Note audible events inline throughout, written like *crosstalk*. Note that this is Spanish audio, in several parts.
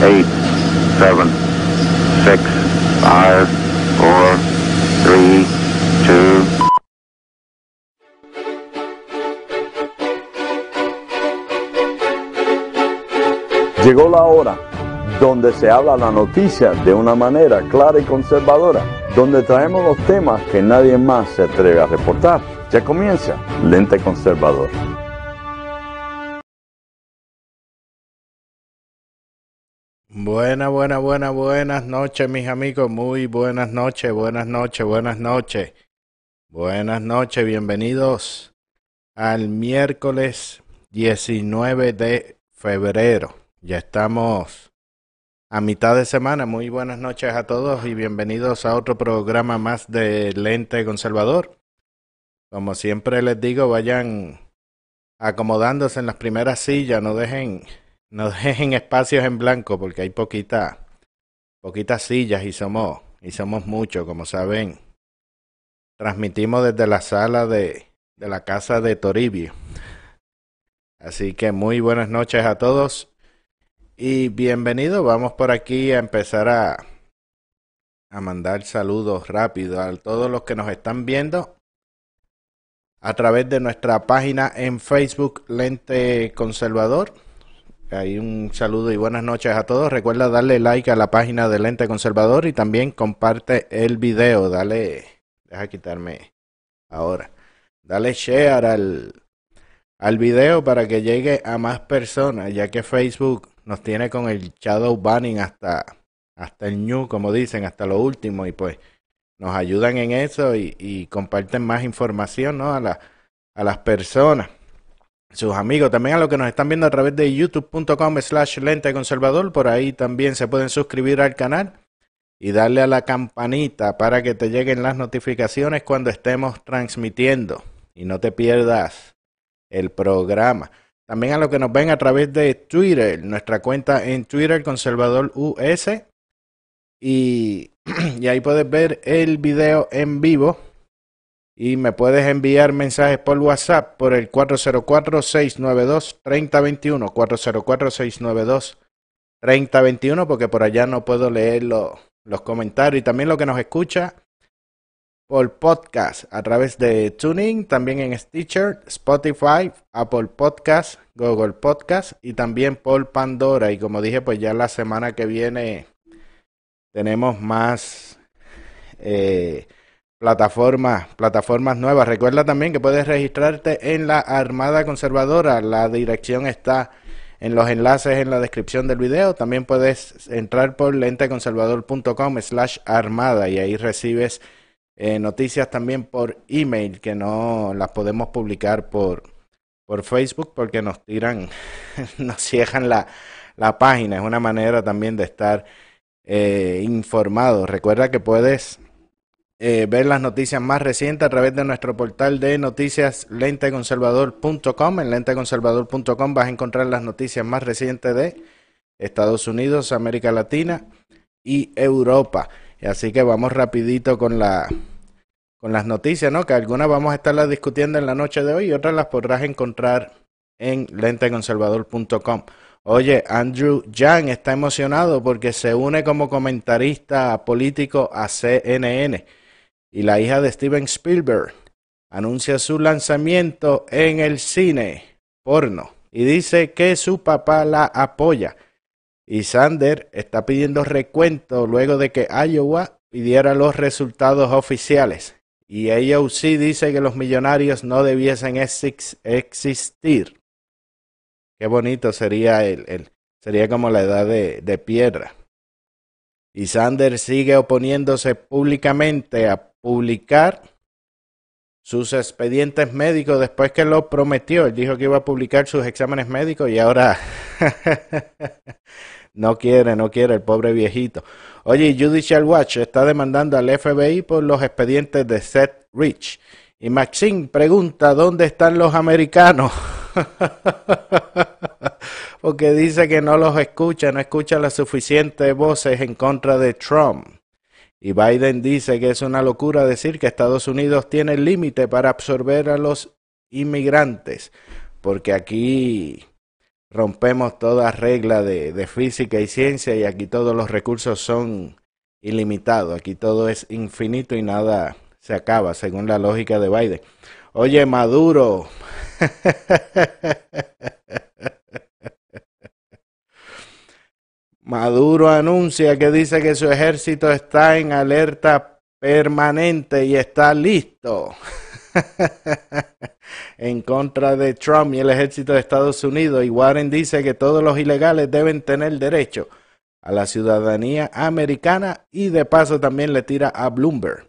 8, 7, 6, 5, 4, 3, 2, Llegó la hora donde se habla la noticia de una manera clara y conservadora, donde traemos los temas que nadie más se atreve a reportar. Ya comienza Lente Conservador. Buenas, buenas, buenas, buenas noches, mis amigos. Muy buenas noches, buenas noches, buenas noches. Buenas noches, bienvenidos al miércoles 19 de febrero. Ya estamos a mitad de semana. Muy buenas noches a todos y bienvenidos a otro programa más de Lente Conservador. Como siempre les digo, vayan acomodándose en las primeras sillas, no dejen no dejen espacios en blanco porque hay poquita, poquitas sillas y somos, y somos muchos, como saben. Transmitimos desde la sala de, de la casa de Toribio. Así que muy buenas noches a todos y bienvenidos. Vamos por aquí a empezar a, a mandar saludos rápidos a todos los que nos están viendo a través de nuestra página en Facebook Lente Conservador Ahí un saludo y buenas noches a todos. Recuerda darle like a la página de Lente Conservador y también comparte el video. Dale, deja quitarme ahora. Dale share al, al video para que llegue a más personas, ya que Facebook nos tiene con el shadow banning hasta, hasta el new, como dicen, hasta lo último. Y pues nos ayudan en eso y, y comparten más información ¿no? a, la, a las personas sus amigos, también a los que nos están viendo a través de youtube.com slash lente conservador, por ahí también se pueden suscribir al canal y darle a la campanita para que te lleguen las notificaciones cuando estemos transmitiendo y no te pierdas el programa. También a los que nos ven a través de Twitter, nuestra cuenta en Twitter Conservador US y, *clears throat* y ahí puedes ver el video en vivo y me puedes enviar mensajes por WhatsApp por el 404-692-3021. 404-692-3021 porque por allá no puedo leer los comentarios y también lo que nos escucha por podcast a través de Tuning, también en Stitcher, Spotify, Apple Podcast, Google Podcast y también por Pandora. Y como dije, pues ya la semana que viene tenemos más... Eh, plataformas, plataformas nuevas. Recuerda también que puedes registrarte en la Armada Conservadora. La dirección está en los enlaces en la descripción del video. También puedes entrar por lenteconservador.com slash armada y ahí recibes eh, noticias también por email que no las podemos publicar por, por Facebook porque nos tiran, *laughs* nos cierran la, la página. Es una manera también de estar eh, informado. Recuerda que puedes eh, ver las noticias más recientes a través de nuestro portal de noticias lenteconservador.com. En lenteconservador.com vas a encontrar las noticias más recientes de Estados Unidos, América Latina y Europa. Así que vamos rapidito con con las noticias, ¿no? Que algunas vamos a estarlas discutiendo en la noche de hoy y otras las podrás encontrar en lenteconservador.com. Oye, Andrew Yang está emocionado porque se une como comentarista político a CNN y la hija de Steven Spielberg anuncia su lanzamiento en el cine porno y dice que su papá la apoya. Y Sander está pidiendo recuento luego de que Iowa pidiera los resultados oficiales. Y AOC dice que los millonarios no debiesen existir. Qué bonito sería el, sería como la edad de, de piedra. Y Sander sigue oponiéndose públicamente a publicar sus expedientes médicos después que lo prometió. Él dijo que iba a publicar sus exámenes médicos y ahora *laughs* no quiere, no quiere el pobre viejito. Oye, Judicial Watch está demandando al FBI por los expedientes de Seth Rich. Y Maxine pregunta, ¿dónde están los americanos? *laughs* Porque dice que no los escucha, no escucha las suficientes voces en contra de Trump. Y Biden dice que es una locura decir que Estados Unidos tiene límite para absorber a los inmigrantes, porque aquí rompemos toda regla de, de física y ciencia y aquí todos los recursos son ilimitados, aquí todo es infinito y nada se acaba, según la lógica de Biden. Oye, Maduro. *laughs* Maduro anuncia que dice que su ejército está en alerta permanente y está listo *laughs* en contra de Trump y el ejército de Estados Unidos. Y Warren dice que todos los ilegales deben tener derecho a la ciudadanía americana y de paso también le tira a Bloomberg.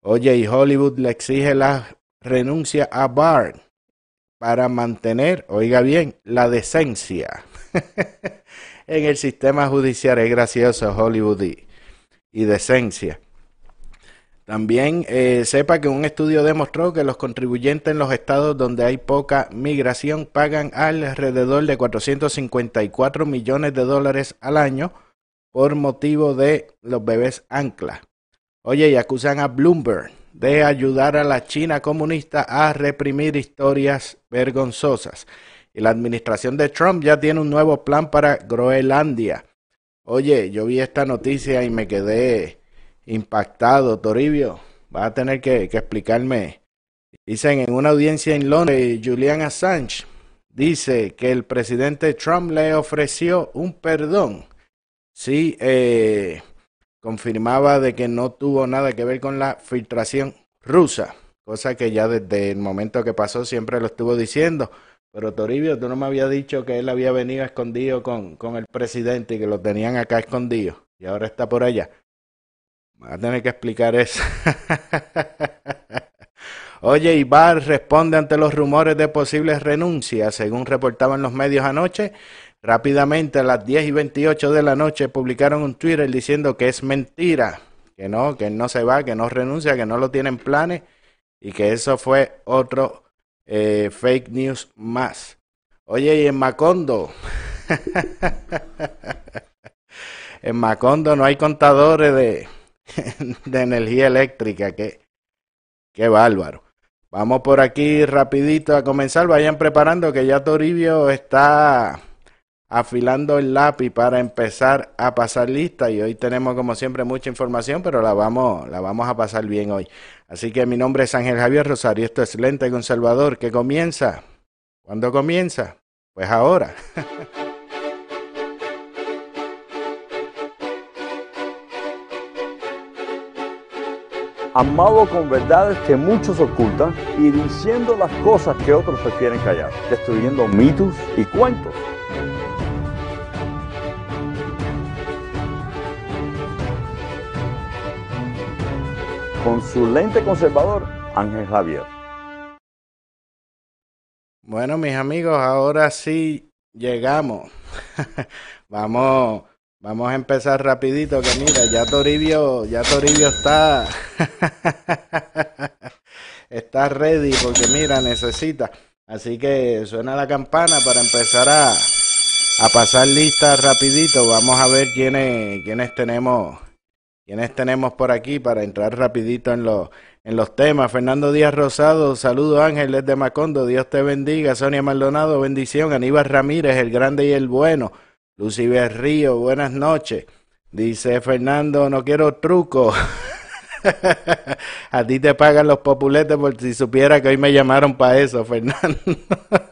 Oye, y Hollywood le exige la renuncia a Barr para mantener, oiga bien, la decencia *laughs* en el sistema judicial. Es gracioso Hollywood y, decencia. También eh, sepa que un estudio demostró que los contribuyentes en los estados donde hay poca migración pagan alrededor de 454 millones de dólares al año por motivo de los bebés ancla. Oye, y acusan a Bloomberg de ayudar a la China comunista a reprimir historias vergonzosas. Y la administración de Trump ya tiene un nuevo plan para Groenlandia. Oye, yo vi esta noticia y me quedé impactado, Toribio. Va a tener que, explicarme. Dicen en una audiencia en Londres, Julian Assange dice que el presidente Trump le ofreció un perdón. Sí, eh, confirmaba de que no tuvo nada que ver con la filtración rusa, cosa que ya desde el momento que pasó siempre lo estuvo diciendo. Pero Toribio, tú no me habías dicho que él había venido escondido con, con el presidente y que lo tenían acá escondido y ahora está por allá. Va a tener que explicar eso. *laughs* Oye, Ibar responde ante los rumores de posibles renuncias, según reportaban los medios anoche. Rápidamente a las 10 y 28 de la noche publicaron un Twitter diciendo que es mentira, que no, que no se va, que no renuncia, que no lo tienen planes y que eso fue otro eh, fake news más. Oye, y en Macondo, *laughs* en Macondo no hay contadores de, *laughs* de energía eléctrica, que, qué bárbaro. Vamos por aquí rapidito a comenzar, vayan preparando que ya Toribio está afilando el lápiz para empezar a pasar lista y hoy tenemos como siempre mucha información, pero la vamos, la vamos a pasar bien hoy. Así que mi nombre es Ángel Javier Rosario, esto es Lente Conservador, que comienza. ¿Cuándo comienza? Pues ahora. *laughs* Amado con verdades que muchos ocultan y diciendo las cosas que otros prefieren callar, destruyendo mitos y cuentos con su lente conservador, Ángel Javier. Bueno, mis amigos, ahora sí llegamos. *laughs* vamos, vamos a empezar rapidito, que mira, ya Toribio, ya Toribio está, *laughs* está ready, porque mira, necesita. Así que suena la campana para empezar a, a pasar lista rapidito. Vamos a ver quiénes, quiénes tenemos ¿Quiénes tenemos por aquí para entrar rapidito en los, en los temas? Fernando Díaz Rosado, saludo Ángeles de Macondo, Dios te bendiga. Sonia Maldonado, bendición. Aníbal Ramírez, el grande y el bueno. Lucy Berrío, buenas noches. Dice Fernando, no quiero truco. *laughs* A ti te pagan los populetes por si supiera que hoy me llamaron para eso, Fernando.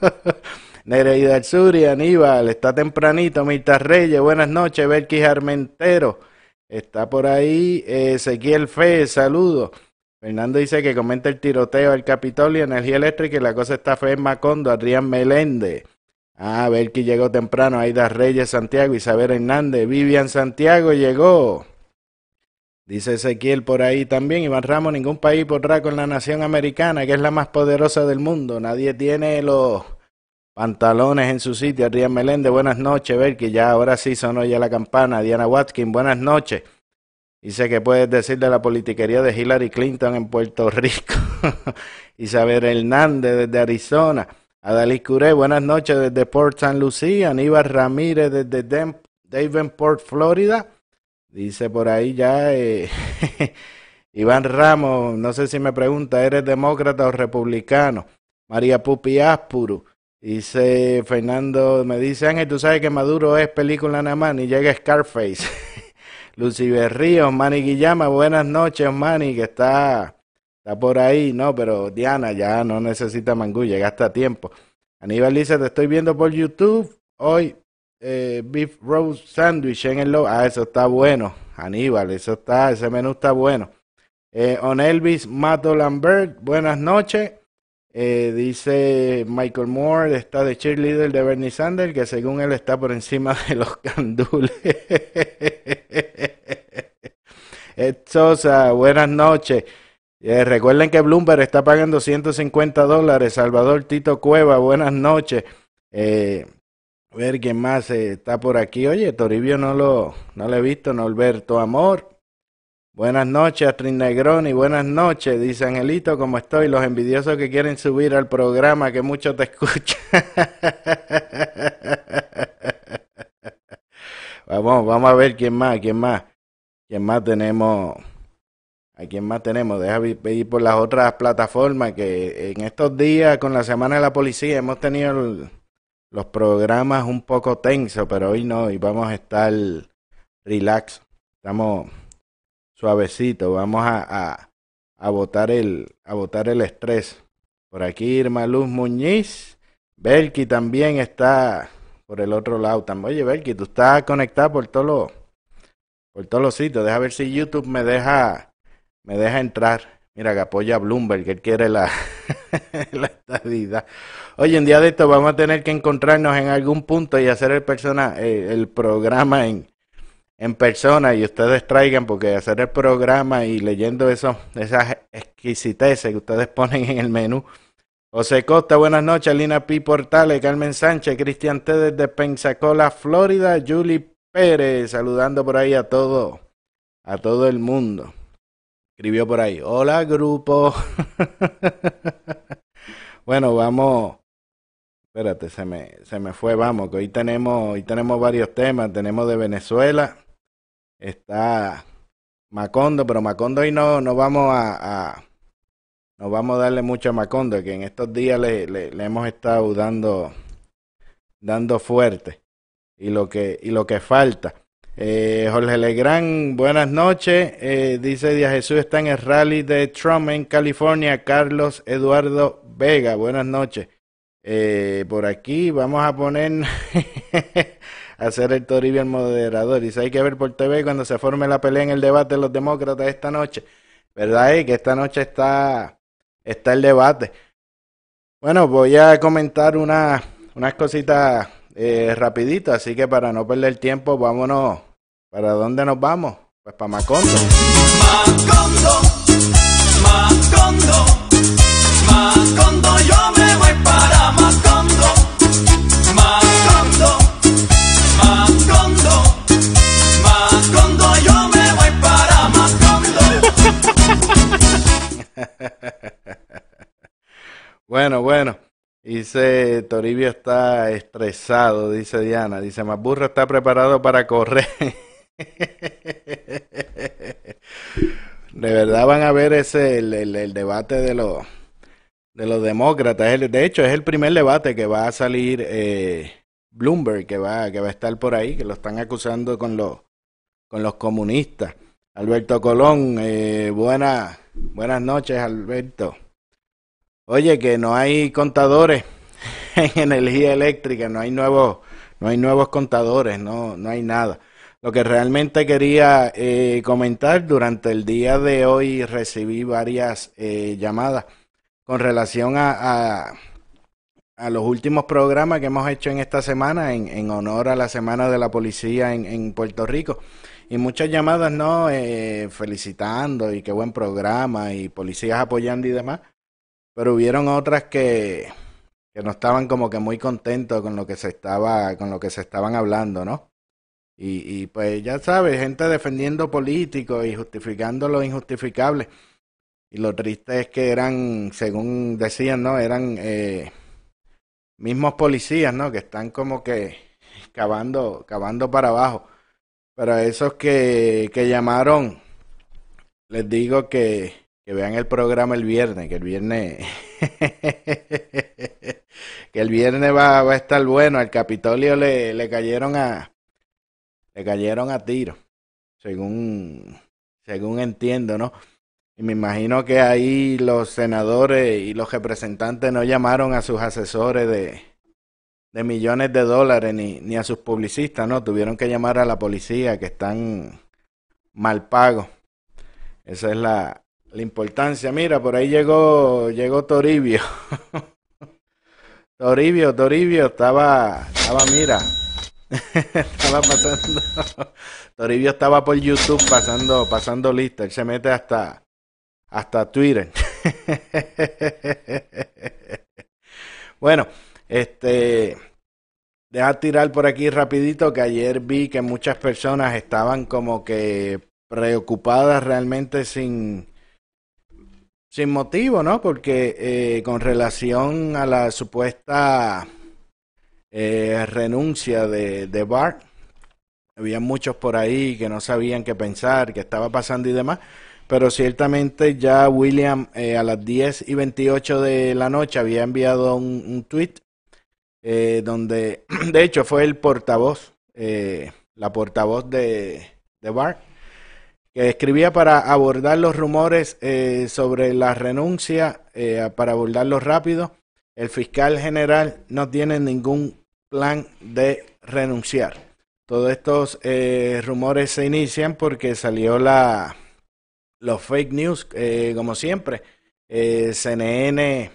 *laughs* Nereida Suri, Aníbal, está tempranito, Mirta Reyes, buenas noches, Belkis Armentero. Está por ahí Ezequiel Fe, saludos. Fernando dice que comenta el tiroteo del Capitolio, energía eléctrica y la cosa está fe en Macondo, Adrián Meléndez. Ah, que llegó temprano, Aida Reyes Santiago, Isabel Hernández, Vivian Santiago llegó. Dice Ezequiel por ahí también, Iván Ramos, ningún país podrá con la nación americana, que es la más poderosa del mundo. Nadie tiene los Pantalones en su sitio, Adrián Meléndez, buenas noches, ver que ya ahora sí sonó ya la campana. Diana Watkins, buenas noches. Dice que puedes decir de la politiquería de Hillary Clinton en Puerto Rico. *laughs* Isabel Hernández desde Arizona. Adalí Curé, buenas noches desde Port San Lucía. Aníbal Ramírez desde Davenport, Florida. Dice por ahí ya eh, *laughs* Iván Ramos, no sé si me pregunta, ¿eres demócrata o republicano? María Pupi Aspuru. Dice Fernando, me dice Ángel, tú sabes que Maduro es película nada más, y llega Scarface. *laughs* Lucifer Ríos, Manny Guillama, buenas noches, Manny, que está, está por ahí. No, pero Diana ya no necesita mangú, llega hasta tiempo. Aníbal dice, te estoy viendo por YouTube. Hoy, eh, Beef Roast Sandwich en el logo. Ah, eso está bueno, Aníbal, eso está, ese menú está bueno. Eh, On Elvis Mato Lambert, buenas noches. Eh, dice Michael Moore, está de cheerleader de Bernie Sanders, que según él está por encima de los *laughs* candules. Sosa, buenas noches. Eh, recuerden que Bloomberg está pagando 150 dólares. Salvador Tito Cueva, buenas noches. Eh, a ver quién más está por aquí. Oye, Toribio no lo, no lo he visto. Norberto Amor. Buenas noches, Astrid Negroni. Buenas noches, dice Angelito, ¿cómo estoy? Los envidiosos que quieren subir al programa, que mucho te escuchan. *laughs* vamos, vamos a ver quién más, quién más, quién más tenemos. ¿A quién más tenemos? Deja ir por las otras plataformas que en estos días con la Semana de la Policía hemos tenido los programas un poco tensos, pero hoy no, y vamos a estar relax. Estamos suavecito, vamos a, a, a botar el, a botar el estrés. Por aquí Irma Luz Muñiz, Belki también está por el otro lado. Oye, Belki, tú estás conectado por todos los, por todos los sitios. Deja ver si YouTube me deja, me deja entrar. Mira que apoya a Bloomberg, que él quiere la, *laughs* la estadidad. Oye, en día de esto vamos a tener que encontrarnos en algún punto y hacer el persona, el, el programa en, en persona y ustedes traigan, porque hacer el programa y leyendo eso, esas exquisiteces que ustedes *laughs* ponen en el menú. José Costa, buenas noches. Lina P. Portales, Carmen Sánchez, Cristian T. desde Pensacola, Florida, Julie Pérez, saludando por ahí a todo, a todo el mundo. Escribió por ahí, hola grupo. *laughs* bueno, vamos. Espérate, se me, se me fue, vamos, que hoy tenemos, hoy tenemos varios temas. Tenemos de Venezuela, está Macondo, pero Macondo hoy no, no vamos a, no vamos a darle mucho a Macondo, que en estos días le, le, le, hemos estado dando, dando fuerte y lo que, y lo que falta. Eh, Jorge Legrand, buenas noches. Eh, dice Díaz Jesús está en el rally de Trump en California. Carlos Eduardo Vega, buenas noches. Eh, por aquí vamos a poner *laughs* hacer el Toribio el moderador. Dice, hay que ver por TV cuando se forme la pelea en el debate de los demócratas esta noche. ¿Verdad? Y que esta noche está, está el debate. Bueno, voy a comentar una, unas cositas eh, rapidito, así que para no perder tiempo, vámonos. ¿Para dónde nos vamos? Pues para Macondo. Macondo, Macondo, Macondo, yo me *laughs* bueno, bueno. Dice Toribio está estresado, dice Diana. Dice Maburro está preparado para correr. *laughs* De verdad van a ver ese el, el, el debate de los de los demócratas. De hecho, es el primer debate que va a salir eh, Bloomberg, que va, que va a estar por ahí, que lo están acusando con los con los comunistas. Alberto Colón, eh, buena, buenas noches, Alberto. Oye, que no hay contadores *laughs* en energía eléctrica, no hay nuevos, no hay nuevos contadores, no, no hay nada. Lo que realmente quería eh, comentar durante el día de hoy recibí varias eh, llamadas con relación a, los últimos programas que hemos hecho en esta semana en, honor a la Semana de la Policía en Puerto Rico. Y muchas llamadas, ¿no? Eh, felicitando y qué buen programa y policías apoyando y demás. Pero hubieron otras que, que no estaban como que muy contentos con lo que se estaba, con lo que se estaban hablando, ¿no? Y, y pues ya sabes, gente defendiendo políticos y justificando lo injustificable. Y lo triste es que eran, según decían, ¿no? Eran eh, mismos policías, ¿no? Que están como que *laughs* cavando, cavando para abajo. Pero a esos que, que llamaron, les digo que que vean el programa el viernes, que el viernes *laughs* que el viernes va, va a estar bueno. Al Capitolio le, le cayeron a le cayeron a tiro, según según entiendo, ¿no? Y me imagino que ahí los senadores y los representantes no llamaron a sus asesores de, de millones de dólares ni, ni a sus publicistas, ¿no? Tuvieron que llamar a la policía que están mal pagos. Esa es la, la importancia. Mira, por ahí llegó, llegó Toribio. *laughs* Toribio, Toribio estaba, estaba, mira, *laughs* estaba pasando. Toribio estaba por YouTube pasando, pasando lista. Él se mete hasta, hasta Twitter. *laughs* bueno, este, deja tirar por aquí rapidito que ayer vi que muchas personas estaban como que preocupadas realmente sin, sin motivo, ¿no? Porque eh, con relación a la supuesta eh, renuncia de, de Bart, había muchos por ahí que no sabían qué pensar, qué estaba pasando y demás, pero ciertamente ya William eh, a las 10 y 28 de la noche había enviado un, un tweet eh, donde, *clears throat* de hecho, fue el portavoz, eh, la portavoz de, de Bart, que escribía para abordar los rumores eh, sobre la renuncia, para abordarlos rápido. El fiscal general no tiene ningún plan de renunciar. Todos estos rumores se inician porque salió la los fake news, como siempre. CNN,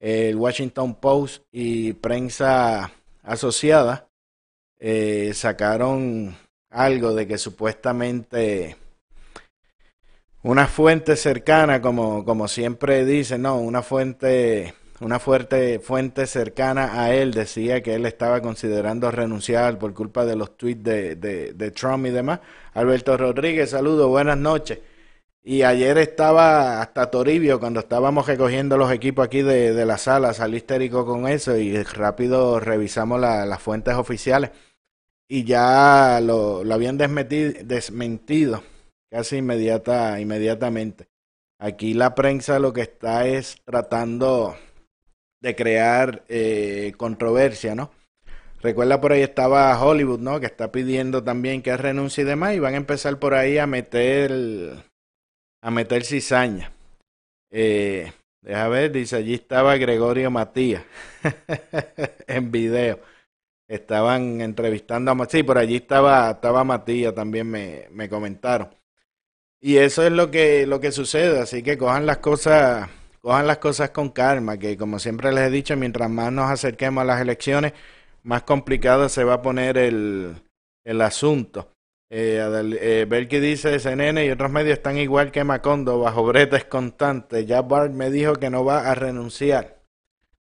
el Washington Post y prensa asociada eh, sacaron algo de que supuestamente una fuente cercana, como, como siempre dice, no, una fuente, una fuerte fuente cercana a él decía que él estaba considerando renunciar por culpa de los tweets de, de, de Trump y demás. Alberto Rodríguez, saludos, buenas noches. Y ayer estaba hasta Toribio, cuando estábamos recogiendo los equipos aquí de, de la sala, salí histérico con eso y rápido revisamos la- las fuentes oficiales y ya lo, habían desmentido casi inmediata, inmediatamente. Aquí la prensa lo que está es tratando de crear eh, controversia, ¿no? Recuerda por ahí estaba Hollywood, ¿no? Que está pidiendo también que renuncie y demás y van a empezar por ahí a meter a meter cizaña. Eh, deja ver, dice allí estaba Gregorio Matías *laughs* en video. Estaban entrevistando a Ma- sí, por allí estaba, estaba Matías, también me, me comentaron. Y eso es lo que, lo que sucede, así que cojan las cosas, cojan las cosas con calma, que como siempre les he dicho, mientras más nos acerquemos a las elecciones, más complicado se va a poner el, el asunto. Eh, Adel- eh, Belki dice CNN y otros medios están igual que Macondo, bajo bretes constantes. Ya Bart me dijo que no va a renunciar.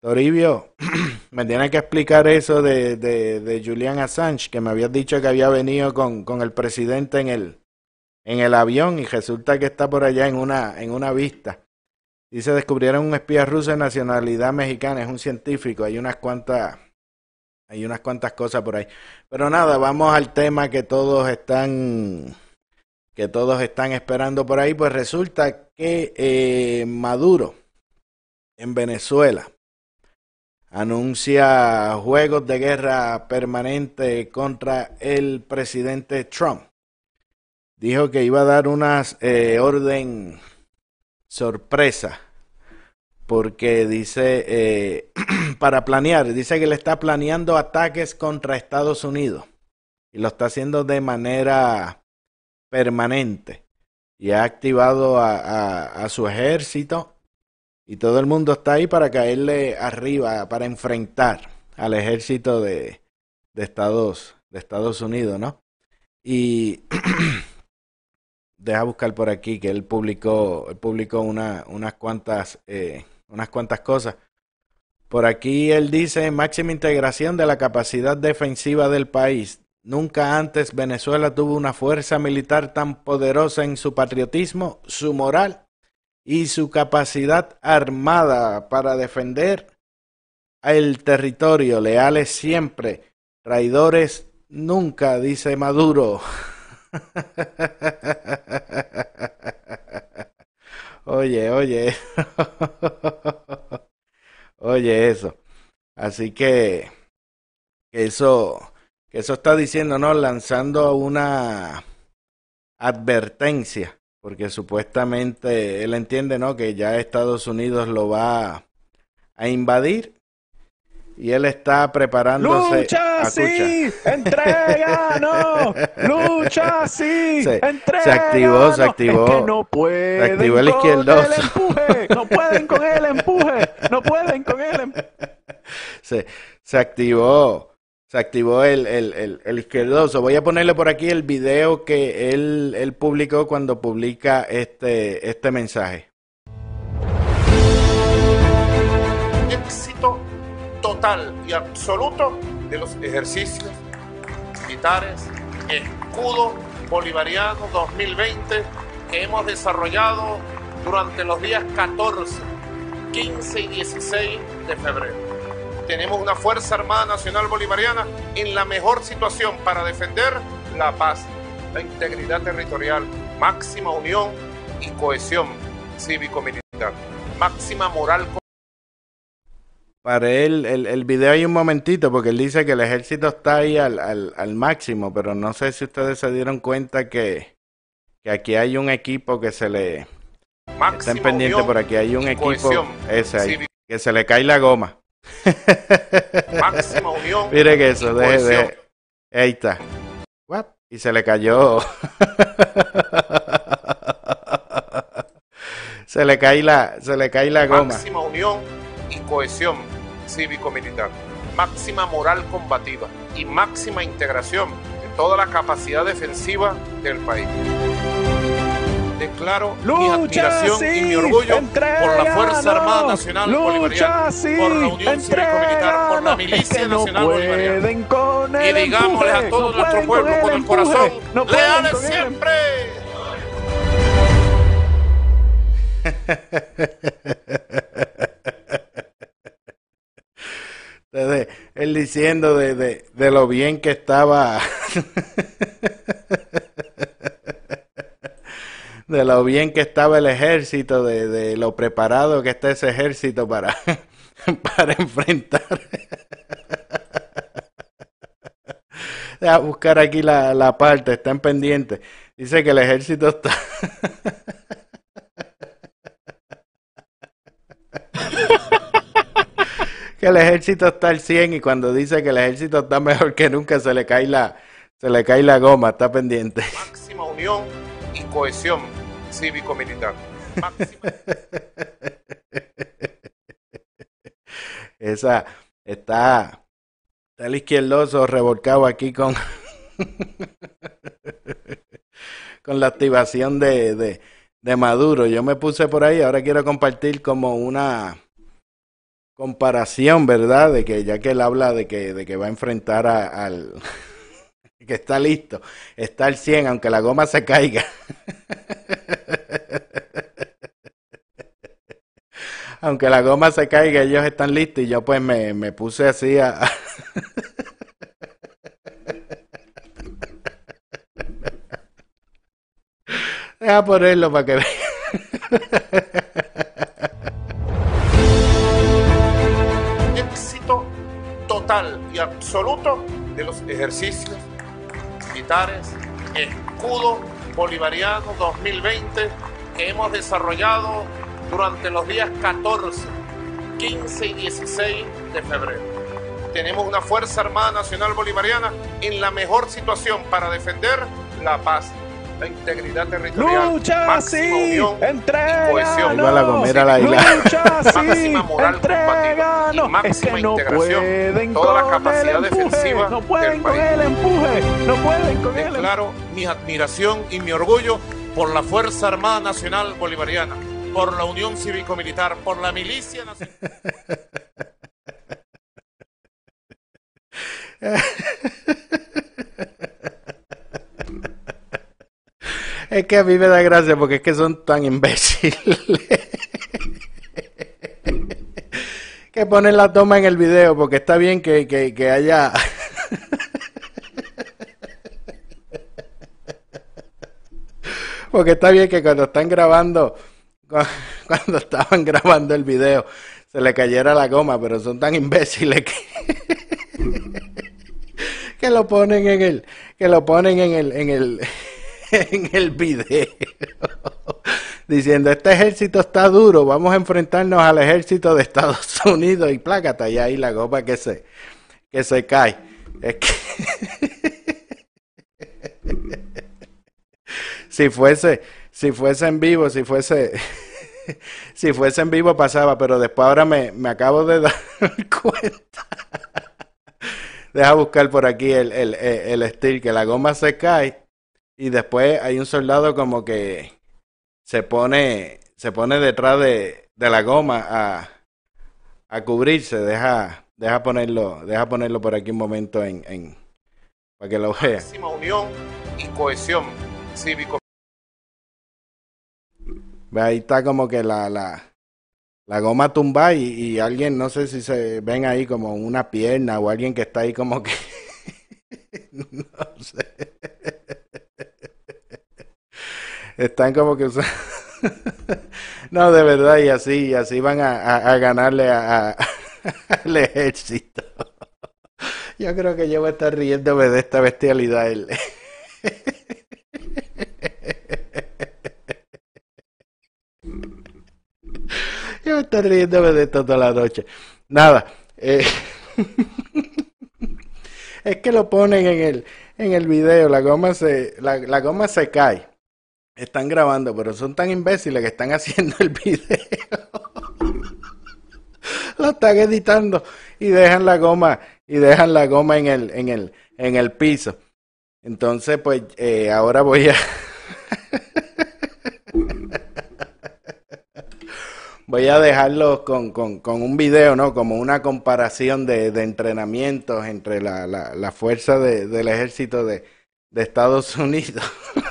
Toribio, *clears throat* me tiene que explicar eso de, de, de Julian Assange, que me habías dicho que había venido con, con el presidente en el, en el avión y resulta que está por allá en una, en una vista. Dice, descubrieron un espía ruso de nacionalidad mexicana, es un científico, hay unas cuantas, hay unas cuantas cosas por ahí. Pero nada, vamos al tema que todos están, que todos están esperando por ahí. Pues resulta que eh, Maduro en Venezuela anuncia juegos de guerra permanente contra el presidente Trump. Dijo que iba a dar unas eh, orden sorpresa porque dice eh, *clears throat* para planear, dice que le está planeando ataques contra Estados Unidos y lo está haciendo de manera permanente y ha activado a, su ejército y todo el mundo está ahí para caerle arriba, para enfrentar al ejército de, de Estados, de Estados Unidos, ¿no? Y *clears throat* deja buscar por aquí que él publicó, publicó una, unas cuantas, eh, unas cuantas cosas. Por aquí él dice máxima integración de la capacidad defensiva del país. Nunca antes Venezuela tuvo una fuerza militar tan poderosa en su patriotismo, su moral y su capacidad armada para defender el territorio, leales siempre, traidores nunca, dice Maduro. *laughs* Oye, oye. *laughs* Oye, eso. Así que, eso, que eso está diciendo, ¿no? Lanzando una advertencia, porque supuestamente él entiende, ¿no? Que ya Estados Unidos lo va a invadir y él está preparándose. ¡Lucha, Escucha. sí! ¡Entrega, no! ¡Lucha, sí! Se- ¡Entrega, se activó, se activó. Es que no pueden activó el el empuje. No pueden con el empuje. No pueden con el empuje. se, se activó, se activó el, el, el, el izquierdoso. Voy a ponerle por aquí el video que él, él publicó cuando publica este, este mensaje. Y absoluto de los ejercicios militares Escudo Bolivariano 2020 que hemos desarrollado durante los días 14, 15 y 16 de febrero. Tenemos una Fuerza Armada Nacional Bolivariana en la mejor situación para defender la paz, la integridad territorial, máxima unión y cohesión cívico-militar, máxima moral Para él, el, el video hay un momentito porque él dice que el ejército está ahí al, al, al máximo, pero no sé si ustedes se dieron cuenta que, que aquí hay un equipo que se le... máxima Estén pendientes por aquí, hay un equipo cohesión ese ahí, que se le cae la goma. máxima unión *laughs* Mire que eso, deje, deje. Ahí está. Guap, Y se le cayó. *laughs* se le cae la, se le cae la goma. máxima unión y cohesión cívico-militar, máxima moral combativa y máxima integración de toda la capacidad defensiva del país. Declaro mi ¡Lucha, admiración sí! y mi orgullo ¡Entrega, por la Fuerza no! Armada Nacional ¡Lucha, Bolivariana, sí! por la Unión Cívico-Militar, por la ¡Entrega, Milicia no! Es que no Nacional Bolivariana. con Y el digámosle empuje, a todo no nuestro pueblo con el empuje, corazón, leales el Entonces, él diciendo de, de, de lo bien que estaba. de lo bien que estaba el ejército, de, de lo preparado que está ese ejército para, *laughs* para enfrentar. Deja buscar aquí la, la parte, están pendientes. Dice que el ejército está. *laughs* que el ejército está al 100 y cuando dice que el ejército está mejor que nunca se le cae la se le cae la goma, está pendiente. máxima unión y cohesión cívico-militar. Máxima *laughs* Esa está está el izquierdoso revolcado aquí con *laughs* con la activación de, de, de Maduro. Yo me puse por ahí, ahora quiero compartir como una comparación, ¿verdad? De que ya que él habla de que, de que va a enfrentar a- al *laughs* que está listo, está al 100, aunque la goma se caiga. *laughs* Aunque la goma se caiga, ellos están listos y yo pues me, me puse así a... *laughs* Deja ponerlo para que y absoluto de los ejercicios militares Escudo Bolivariano 2020 que hemos desarrollado durante los días 14, 15 y 16 de febrero. Tenemos una Fuerza Armada Nacional Bolivariana en la mejor situación para defender la paz, la integridad territorial, ¡Lucha, máxima sí! unión y ¡Entrega, cohesión. Va la isla. ¡Lucha, *laughs* sí! Máxima moral ¡Entrega, y no! Es máxima que no integración pueden toda la con capacidad el empuje, defensiva No pueden del con país. el empuje, no pueden con. Declaro mi admiración y mi orgullo por la Fuerza Armada Nacional Bolivariana, por la Unión Cívico-Militar, por la Milicia Nacional. *laughs* Es que a mí me da gracia porque es que son tan imbéciles. que ponen la toma en el video porque está bien que, que, que haya... porque está bien que cuando están grabando cu- cuando estaban grabando el video se le cayera la goma, pero son tan imbéciles que, que lo ponen en el, que lo ponen en el, en el, *laughs* en el video. *laughs* Diciendo, este ejército está duro, vamos a enfrentarnos al ejército de Estados *laughs* Unidos y plácata, y ahí la goma que se, que se cae. Es que si fuese, si fuese en vivo, si fuese, si fuese en vivo pasaba, pero después ahora me, me acabo de dar cuenta. Deja buscar por aquí el, el, el, el steel, que la goma se cae y después hay un soldado como que se pone, se pone detrás de, de la goma a, a cubrirse. Deja, deja ponerlo, deja ponerlo por aquí un momento en, en para que lo vea. máxima unión y cohesión cívico Ve, Ahí está como que la, la, la goma tumba y, y alguien, no sé si se ven ahí como una pierna o alguien que está ahí como que... *laughs* no sé. Están como que usa- *laughs* No, de verdad, y así, y así van a, a- ganarle a, al *laughs* ejército. Yo creo que yo voy a estar riéndome de esta bestialidad. *laughs* Yo voy a estar riéndome de esto toda la noche. Nada. eh, Es que lo ponen en el, en el video, la goma se, la, la goma se cae. Están grabando, pero son tan imbéciles que están haciendo el video. *laughs* Lo están editando y dejan la goma, y dejan la goma en el, en el, en el piso. Entonces, pues, eh, ahora voy a *laughs* Voy a dejarlo con, con, con un video, ¿no? Como una comparación de, de entrenamientos entre la, la, la fuerza de- del ejército de, de Estados Unidos *laughs*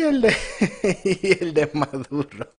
*laughs* y el de, Maduro.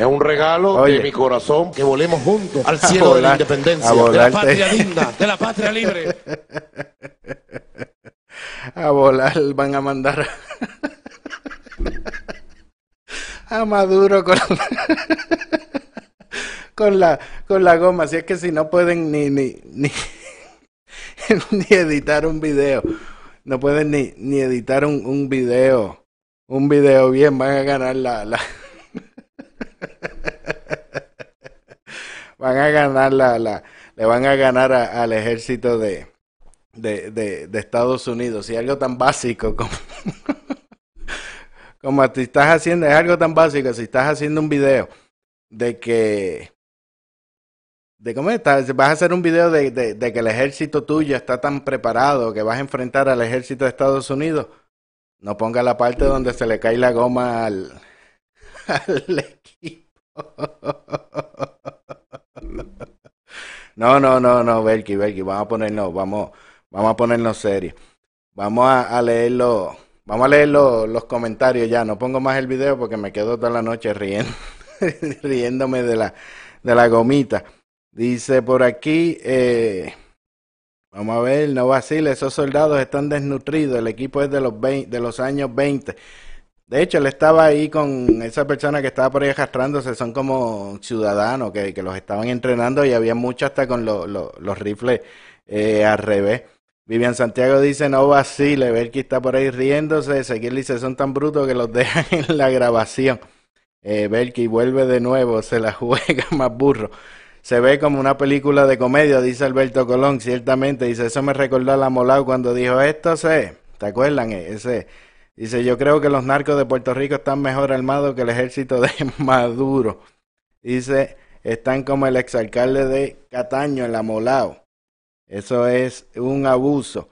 Es un regalo Oye. de mi corazón que volemos juntos al cielo de la independencia, de la patria *laughs* digna, de la patria libre. a volar van a mandar a *laughs* Maduro con con la con la goma. Si es que si no pueden ni ni ni, *laughs* ni editar un video. No pueden ni ni editar un, un video un video bien van a ganar la, la *laughs* van a ganar la, la le van a ganar al ejército de de, de, Estados Unidos. Y algo tan básico como *laughs* como te estás haciendo es algo tan básico si estás haciendo un video de que de cómo estás vas a hacer un video de, de, de que el ejército tuyo está tan preparado que vas a enfrentar al ejército de Estados Unidos no ponga la parte donde se le cae la goma al, *laughs* equipo no no no no Belki Belki vamos a ponernos vamos vamos a ponernos serios vamos a, a leerlo Vamos a leer lo- los comentarios ya. No pongo más el video porque me quedo toda la noche riendo, *laughs* riéndome de la, de la gomita. Dice por aquí, eh, vamos a ver, no vacile, esos soldados están desnutridos. El equipo es de los, 20 de los años 20. De hecho, él estaba ahí con esa persona que estaba por ahí arrastrándose. Son como ciudadanos que, los estaban entrenando y había muchos hasta con lo- lo- los rifles eh, al revés. Vivian Santiago dice, no vacile, Belki está por ahí riéndose, Ezequiel dice, son tan brutos que los *laughs* dejan en la grabación. Eh, Belki vuelve de nuevo, se la *laughs* juega más burro. Se ve como una película de comedia, dice Alberto Colón, ciertamente. Dice, eso me recordó a la Molau cuando dijo, esto se, ¿te acuerdan? Ese, dice, yo creo que los narcos de Puerto Rico están mejor armados que el ejército de *laughs* Maduro. Dice, están como el exalcalde de Cataño en la Molao. Eso es un abuso.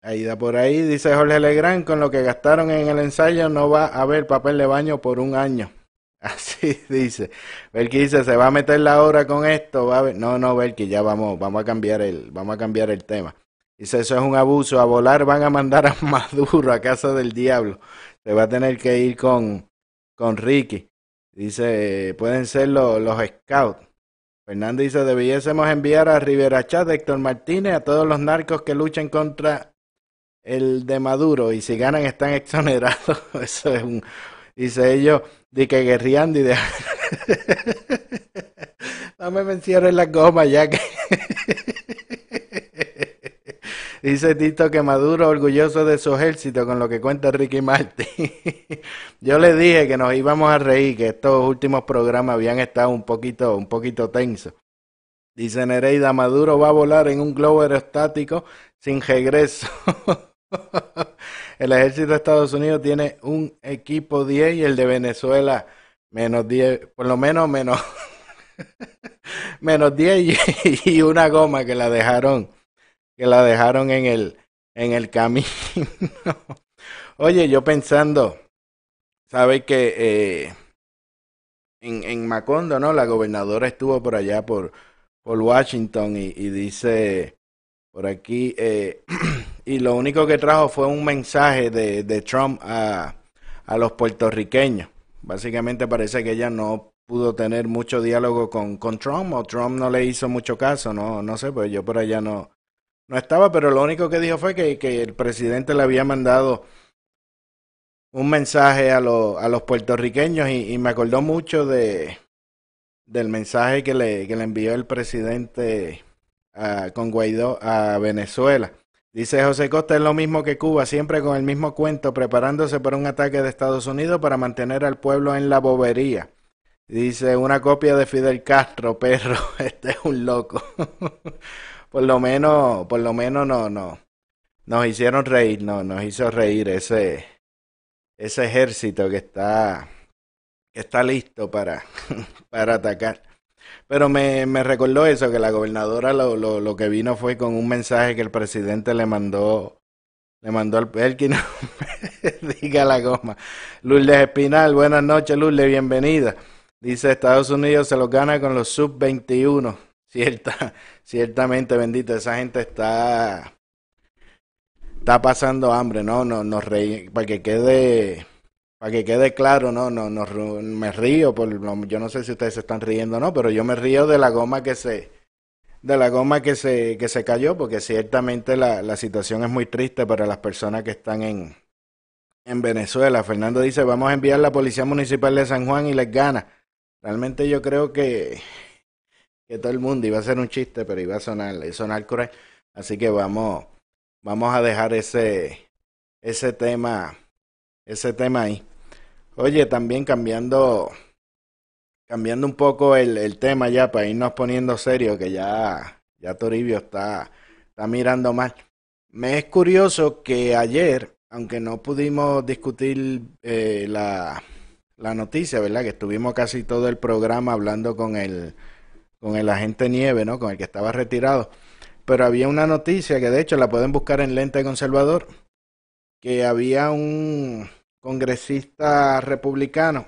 Ahí da por ahí, dice Jorge Legrand, con lo que gastaron en el ensayo no va a haber papel de baño por un año. *laughs* Así dice. Belki dice, se va a meter la hora con esto, va a ver. No, no, Belki, ya vamos, vamos a cambiar el, vamos a cambiar el tema. Dice, eso es un abuso, a volar van a mandar a Maduro a casa del diablo. Se va a tener que ir con, con Ricky. Dice, pueden ser los, scouts. Fernando dice, debiésemos enviar a Rivera Chat, Héctor Martínez, a todos los narcos que luchen contra el de Maduro y si ganan están exonerados. *laughs* Eso es un... Dice ellos, de que guerreando y de... *laughs* no me mencionen la goma ya que... *laughs* Dice Tito que Maduro orgulloso de su ejército con lo que cuenta Ricky Martin. *laughs* Yo le dije que nos íbamos a reír, que estos últimos programas habían estado un poquito, un poquito tensos. Dice Nereida, Maduro va a volar en un globo aerostático sin regreso. El ejército de Estados Unidos tiene un equipo 10 y el de Venezuela menos 10, por lo menos menos, *laughs* menos 10 y, una goma que la dejaron que la dejaron en el, en el camino. *laughs* Oye, yo pensando, ¿sabes que eh, en, en Macondo, ¿no? La gobernadora estuvo por allá, por, por Washington, y, y dice por aquí, eh, *clears throat* y lo único que trajo fue un mensaje de, de Trump a, a los puertorriqueños. Básicamente parece que ella no pudo tener mucho diálogo con, con Trump o Trump no le hizo mucho caso, no, no sé, pues yo por allá no, no estaba, pero lo único que dijo fue que, que el presidente le había mandado un mensaje a, lo, a los puertorriqueños y, y, me acordó mucho de del mensaje que le, que le envió el presidente a, con Guaidó a Venezuela. Dice José Costa, es lo mismo que Cuba, siempre con el mismo cuento, preparándose para un ataque de Estados Unidos para mantener al pueblo en la bobería. Dice, una copia de Fidel Castro, perro, *laughs* este es un loco. *laughs* por lo menos, por lo menos no, no, nos hicieron reír, no, nos hizo reír ese, ese ejército que está, que está listo para, *laughs* para atacar. Pero me, me recordó eso, que la gobernadora lo, lo, lo que vino fue con un mensaje que el presidente le mandó, le mandó al Perkin, *laughs* diga la goma. Lourdes Espinal, buenas noches Lourdes, bienvenida. Dice Estados Unidos se lo gana con los sub-21. Cierta, ciertamente, bendito, esa gente está está pasando hambre, ¿no? no nos reí, para que quede para que quede claro, no, no, no me río por yo no sé si ustedes se están riendo o no, pero yo me río de la goma que se de la goma que se que se cayó porque ciertamente la, la situación es muy triste para las personas que están en en Venezuela. Fernando dice, "Vamos a enviar la Policía Municipal de San Juan y les gana." Realmente yo creo que que todo el mundo iba a ser un chiste, pero iba a sonar, iba sonar cruel. Así que vamos, vamos a dejar ese, ese tema, ese tema ahí. Oye, también cambiando, cambiando un poco el, el tema ya para irnos poniendo serio, que ya, ya Toribio está, está mirando mal. Me es curioso que ayer, aunque no pudimos discutir eh, la, la noticia, ¿verdad? Que estuvimos casi todo el programa hablando con el con el agente Nieve, ¿no? Con el que estaba retirado. Pero había una noticia que de hecho la pueden buscar en Lente Conservador, que había un congresista republicano